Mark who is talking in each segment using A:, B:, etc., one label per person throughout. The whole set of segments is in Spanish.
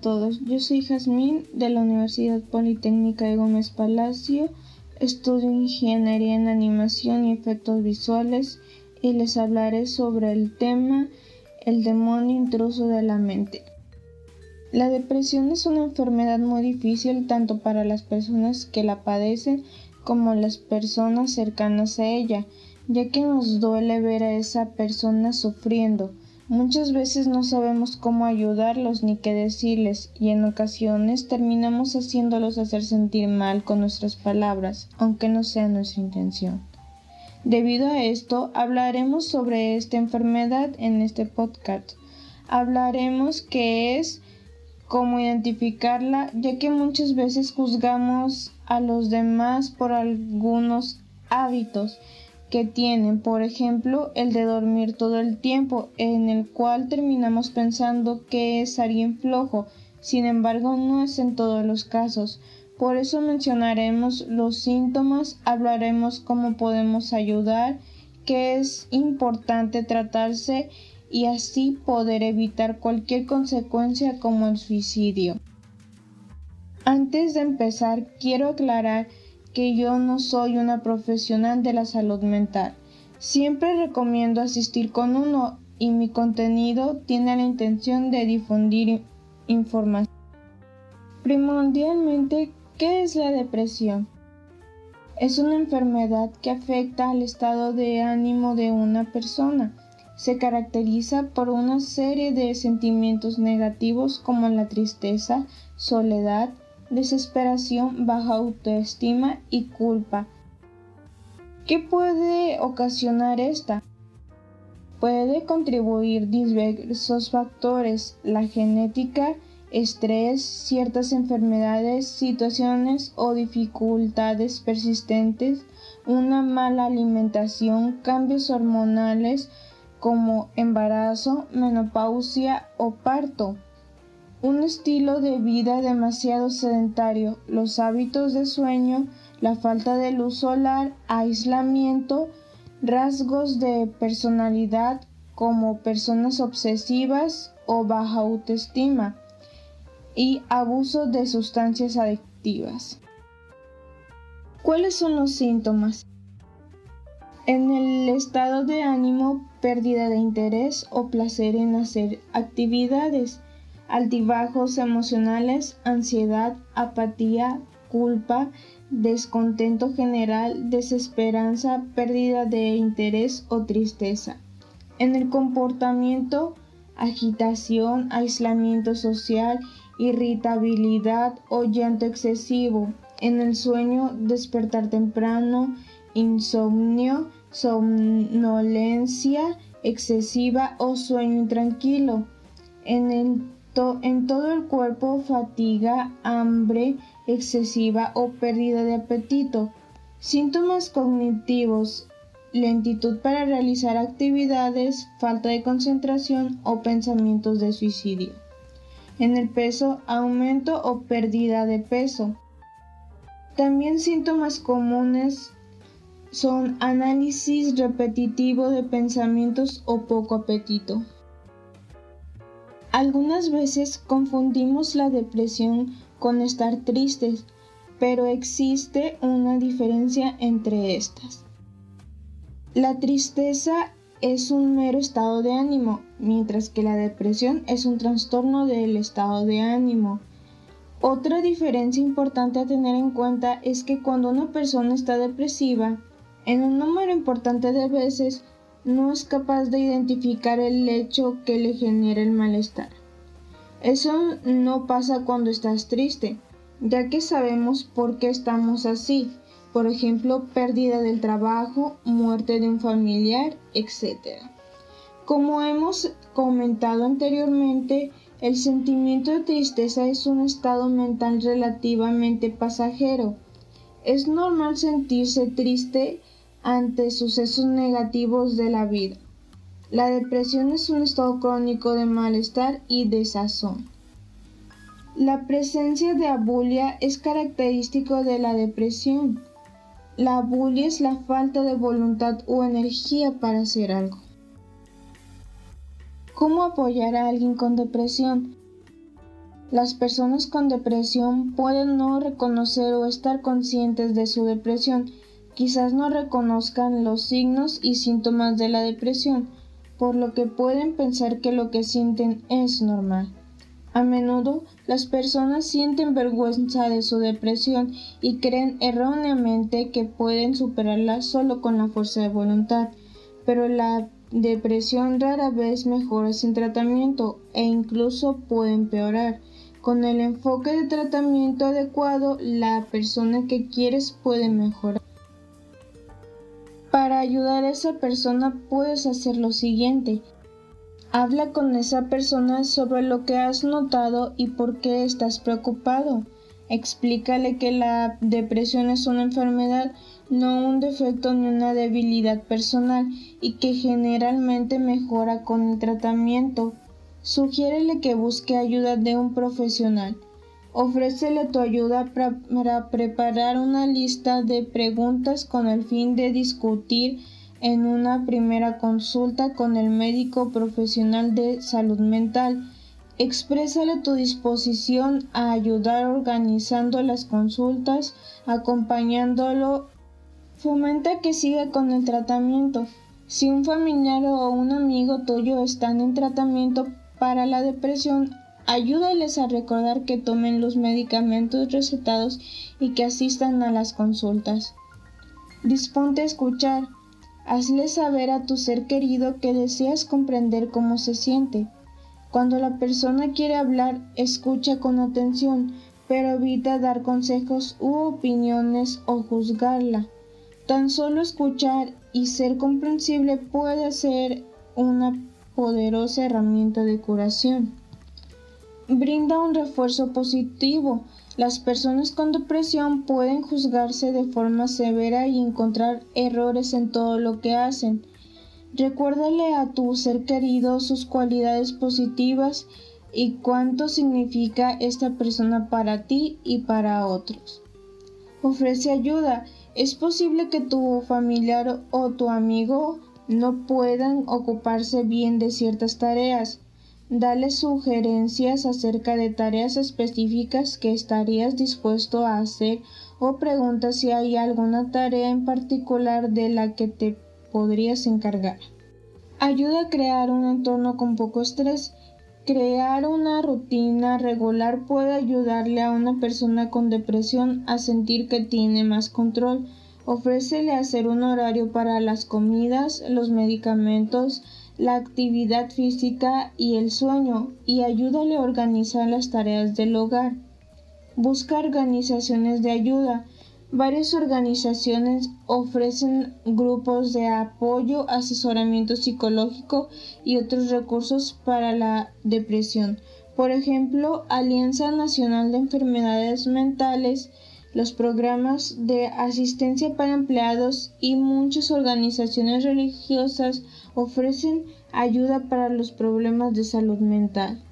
A: Todos, yo soy Jazmín de la Universidad Politécnica de Gómez Palacio, estudio Ingeniería en Animación y Efectos Visuales y les hablaré sobre el tema El demonio intruso de la mente. La depresión es una enfermedad muy difícil tanto para las personas que la padecen como las personas cercanas a ella, ya que nos duele ver a esa persona sufriendo Muchas veces no sabemos cómo ayudarlos ni qué decirles y en ocasiones terminamos haciéndolos hacer sentir mal con nuestras palabras, aunque no sea nuestra intención. Debido a esto, hablaremos sobre esta enfermedad en este podcast. Hablaremos qué es, cómo identificarla, ya que muchas veces juzgamos a los demás por algunos hábitos que tienen, por ejemplo, el de dormir todo el tiempo, en el cual terminamos pensando que es alguien flojo, sin embargo no es en todos los casos. Por eso mencionaremos los síntomas, hablaremos cómo podemos ayudar, que es importante tratarse y así poder evitar cualquier consecuencia como el suicidio. Antes de empezar, quiero aclarar que yo no soy una profesional de la salud mental. Siempre recomiendo asistir con uno y mi contenido tiene la intención de difundir información. Primordialmente, ¿qué es la depresión? Es una enfermedad que afecta al estado de ánimo de una persona. Se caracteriza por una serie de sentimientos negativos como la tristeza, soledad, desesperación, baja autoestima y culpa. ¿Qué puede ocasionar esta? Puede contribuir diversos factores, la genética, estrés, ciertas enfermedades, situaciones o dificultades persistentes, una mala alimentación, cambios hormonales como embarazo, menopausia o parto. Un estilo de vida demasiado sedentario, los hábitos de sueño, la falta de luz solar, aislamiento, rasgos de personalidad como personas obsesivas o baja autoestima y abuso de sustancias adictivas. ¿Cuáles son los síntomas? En el estado de ánimo, pérdida de interés o placer en hacer actividades, altibajos emocionales, ansiedad, apatía, culpa, descontento general, desesperanza, pérdida de interés o tristeza. En el comportamiento, agitación, aislamiento social, irritabilidad o llanto excesivo. En el sueño, despertar temprano, insomnio, somnolencia excesiva o sueño intranquilo. En el en todo el cuerpo fatiga, hambre excesiva o pérdida de apetito. Síntomas cognitivos, lentitud para realizar actividades, falta de concentración o pensamientos de suicidio. En el peso, aumento o pérdida de peso. También síntomas comunes son análisis repetitivo de pensamientos o poco apetito. Algunas veces confundimos la depresión con estar tristes, pero existe una diferencia entre estas. La tristeza es un mero estado de ánimo, mientras que la depresión es un trastorno del estado de ánimo. Otra diferencia importante a tener en cuenta es que cuando una persona está depresiva, en un número importante de veces no es capaz de identificar el hecho que le genera el malestar. Eso no pasa cuando estás triste, ya que sabemos por qué estamos así, por ejemplo, pérdida del trabajo, muerte de un familiar, etc. Como hemos comentado anteriormente, el sentimiento de tristeza es un estado mental relativamente pasajero. Es normal sentirse triste ante sucesos negativos de la vida. La depresión es un estado crónico de malestar y desazón. La presencia de abulia es característico de la depresión. La abulia es la falta de voluntad o energía para hacer algo. ¿Cómo apoyar a alguien con depresión? Las personas con depresión pueden no reconocer o estar conscientes de su depresión. Quizás no reconozcan los signos y síntomas de la depresión, por lo que pueden pensar que lo que sienten es normal. A menudo las personas sienten vergüenza de su depresión y creen erróneamente que pueden superarla solo con la fuerza de voluntad, pero la depresión rara vez mejora sin tratamiento e incluso puede empeorar. Con el enfoque de tratamiento adecuado, la persona que quieres puede mejorar. Para ayudar a esa persona puedes hacer lo siguiente. Habla con esa persona sobre lo que has notado y por qué estás preocupado. Explícale que la depresión es una enfermedad, no un defecto ni una debilidad personal y que generalmente mejora con el tratamiento. Sugiérele que busque ayuda de un profesional. Ofrécele tu ayuda para preparar una lista de preguntas con el fin de discutir en una primera consulta con el médico profesional de salud mental. Exprésale tu disposición a ayudar organizando las consultas, acompañándolo. Fomenta que siga con el tratamiento. Si un familiar o un amigo tuyo están en tratamiento para la depresión, ayúdales a recordar que tomen los medicamentos recetados y que asistan a las consultas. Disponte a escuchar. Hazle saber a tu ser querido que deseas comprender cómo se siente. Cuando la persona quiere hablar, escucha con atención, pero evita dar consejos u opiniones o juzgarla. Tan solo escuchar y ser comprensible puede ser una poderosa herramienta de curación. Brinda un refuerzo positivo, las personas con depresión pueden juzgarse de forma severa y encontrar errores en todo lo que hacen. Recuérdale a tu ser querido sus cualidades positivas y cuánto significa esta persona para ti y para otros. Ofrece ayuda. Es posible que tu familiar o tu amigo no puedan ocuparse bien de ciertas tareas. Dale sugerencias acerca de tareas específicas que estarías dispuesto a hacer o pregunta si hay alguna tarea en particular de la que te podrías encargar. Ayuda a crear un entorno con poco estrés. Crear una rutina regular puede ayudarle a una persona con depresión a sentir que tiene más control. Ofrécele hacer un horario para las comidas, los medicamentos, la actividad física y el sueño y ayúdale a organizar las tareas del hogar. Busca organizaciones de ayuda. Varias organizaciones ofrecen grupos de apoyo, asesoramiento psicológico y otros recursos para la depresión. Por ejemplo, Alianza Nacional de Enfermedades Mentales, los programas de asistencia para empleados y muchas organizaciones religiosas ofrecen ayuda para los problemas de salud mental.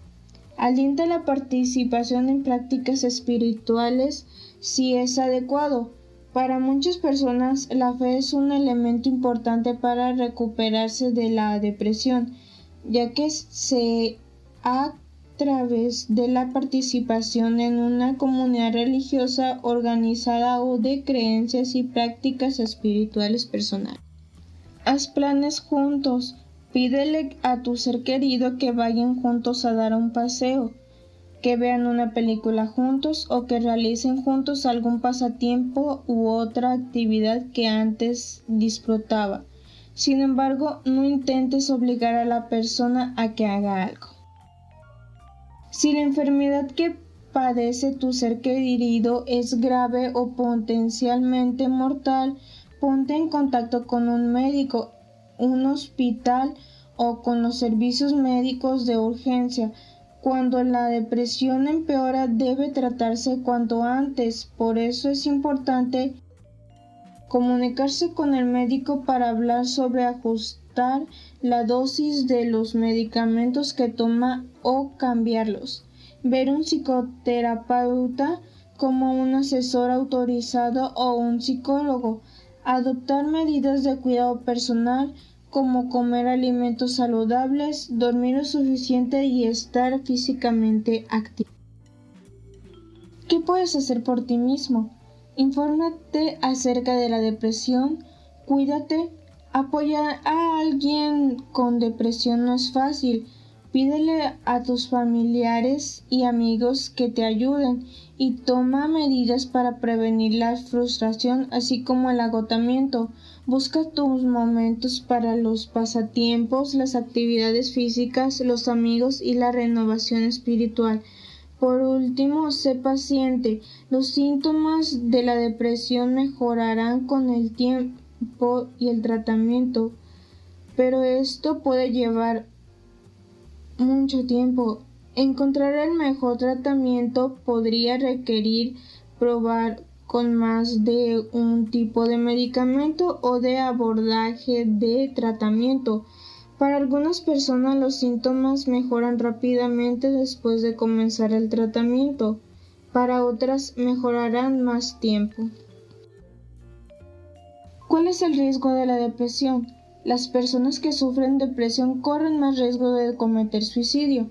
A: Alienta la participación en prácticas espirituales si es adecuado. Para muchas personas la fe es un elemento importante para recuperarse de la depresión, ya que se a través de la participación en una comunidad religiosa organizada o de creencias y prácticas espirituales personales. Haz planes juntos. Pídele a tu ser querido que vayan juntos a dar un paseo. que vean una película juntos o que realicen juntos algún pasatiempo u otra actividad que antes disfrutaba. Sin embargo, no intentes obligar a la persona a que haga algo. Si la enfermedad que padece tu ser querido es grave o potencialmente mortal, ponte en contacto con un médico, un hospital o con los servicios médicos de urgencia. Cuando la depresión empeora debe tratarse cuanto antes, por eso es importante comunicarse con el médico para hablar sobre ajustar la dosis de los medicamentos que toma o cambiarlos. Ver un psicoterapeuta como un asesor autorizado o un psicólogo, adoptar medidas de cuidado personal como comer alimentos saludables, dormir lo suficiente y estar físicamente activo. ¿Qué puedes hacer por ti mismo? Infórmate acerca de la depresión, cuídate, apoyar a alguien con depresión no es fácil, Pídele a tus familiares y amigos que te ayuden y toma medidas para prevenir la frustración así como el agotamiento. Busca tus momentos para los pasatiempos, las actividades físicas, los amigos y la renovación espiritual. Por último, sé paciente. Los síntomas de la depresión mejorarán con el tiempo y el tratamiento, pero esto puede llevar mucho tiempo. Encontrar el mejor tratamiento podría requerir probar con más de un tipo de medicamento o de abordaje de tratamiento. Para algunas personas los síntomas mejoran rápidamente después de comenzar el tratamiento. Para otras mejorarán más tiempo. ¿Cuál es el riesgo de la depresión? Las personas que sufren depresión corren más riesgo de cometer suicidio.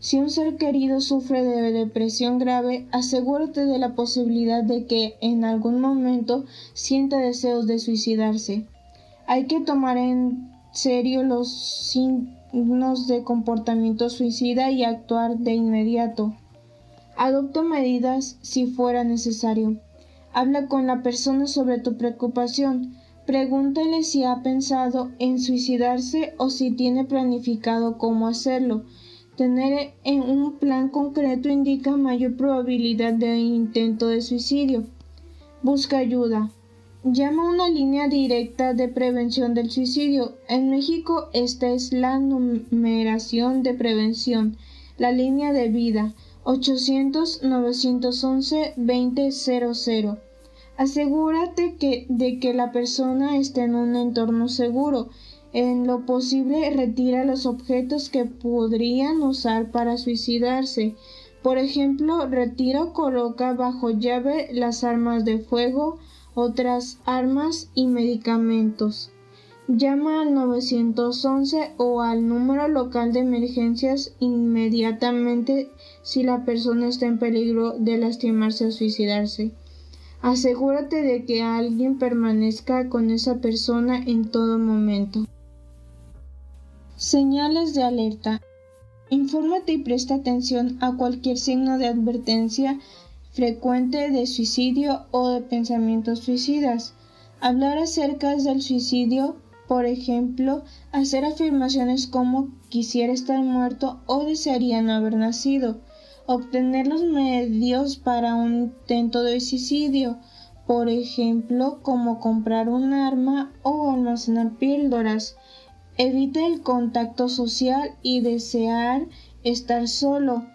A: Si un ser querido sufre de depresión grave, asegúrate de la posibilidad de que en algún momento sienta deseos de suicidarse. Hay que tomar en serio los signos de comportamiento suicida y actuar de inmediato. Adopta medidas si fuera necesario. Habla con la persona sobre tu preocupación. Pregúntele si ha pensado en suicidarse o si tiene planificado cómo hacerlo. Tener en un plan concreto indica mayor probabilidad de intento de suicidio. Busca ayuda. Llama a una línea directa de prevención del suicidio. En México esta es la numeración de prevención, la línea de vida 800 911 2000. Asegúrate de que la persona esté en un entorno seguro. En lo posible, retira los objetos que podrían usar para suicidarse. Por ejemplo, retira o coloca bajo llave las armas de fuego, otras armas y medicamentos. Llama al 911 o al número local de emergencias inmediatamente si la persona está en peligro de lastimarse o suicidarse. Asegúrate de que alguien permanezca con esa persona en todo momento. Señales de alerta. Infórmate y presta atención a cualquier signo de advertencia frecuente de suicidio o de pensamientos suicidas. Hablar acerca del suicidio, por ejemplo, hacer afirmaciones como quisiera estar muerto o desearía no haber nacido obtener los medios para un intento de suicidio, por ejemplo, como comprar un arma o almacenar píldoras. Evita el contacto social y desear estar solo.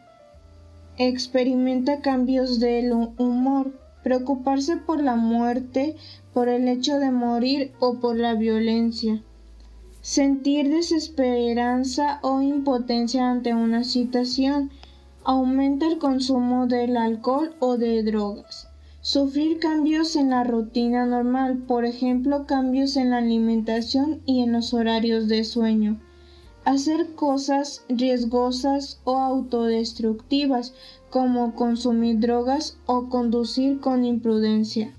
A: Experimenta cambios del humor. Preocuparse por la muerte, por el hecho de morir o por la violencia. Sentir desesperanza o impotencia ante una situación Aumenta el consumo del alcohol o de drogas. Sufrir cambios en la rutina normal, por ejemplo cambios en la alimentación y en los horarios de sueño. Hacer cosas riesgosas o autodestructivas como consumir drogas o conducir con imprudencia.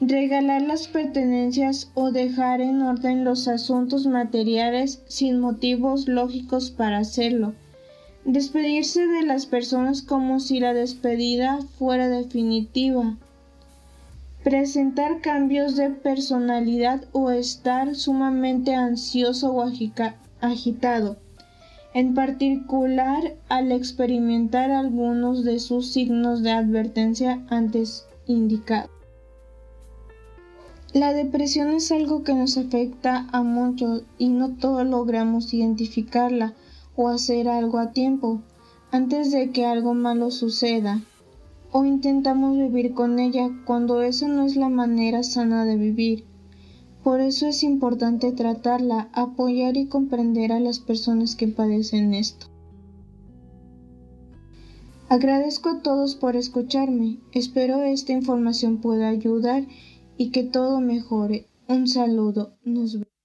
A: Regalar las pertenencias o dejar en orden los asuntos materiales sin motivos lógicos para hacerlo Despedirse de las personas como si la despedida fuera definitiva. Presentar cambios de personalidad o estar sumamente ansioso o agitado. En particular al experimentar algunos de sus signos de advertencia antes indicados. La depresión es algo que nos afecta a muchos y no todos logramos identificarla o hacer algo a tiempo antes de que algo malo suceda o intentamos vivir con ella cuando esa no es la manera sana de vivir. Por eso es importante tratarla, apoyar y comprender a las personas que padecen esto. Agradezco a todos por escucharme. Espero esta información pueda ayudar y que todo mejore. Un saludo. Nos vemos.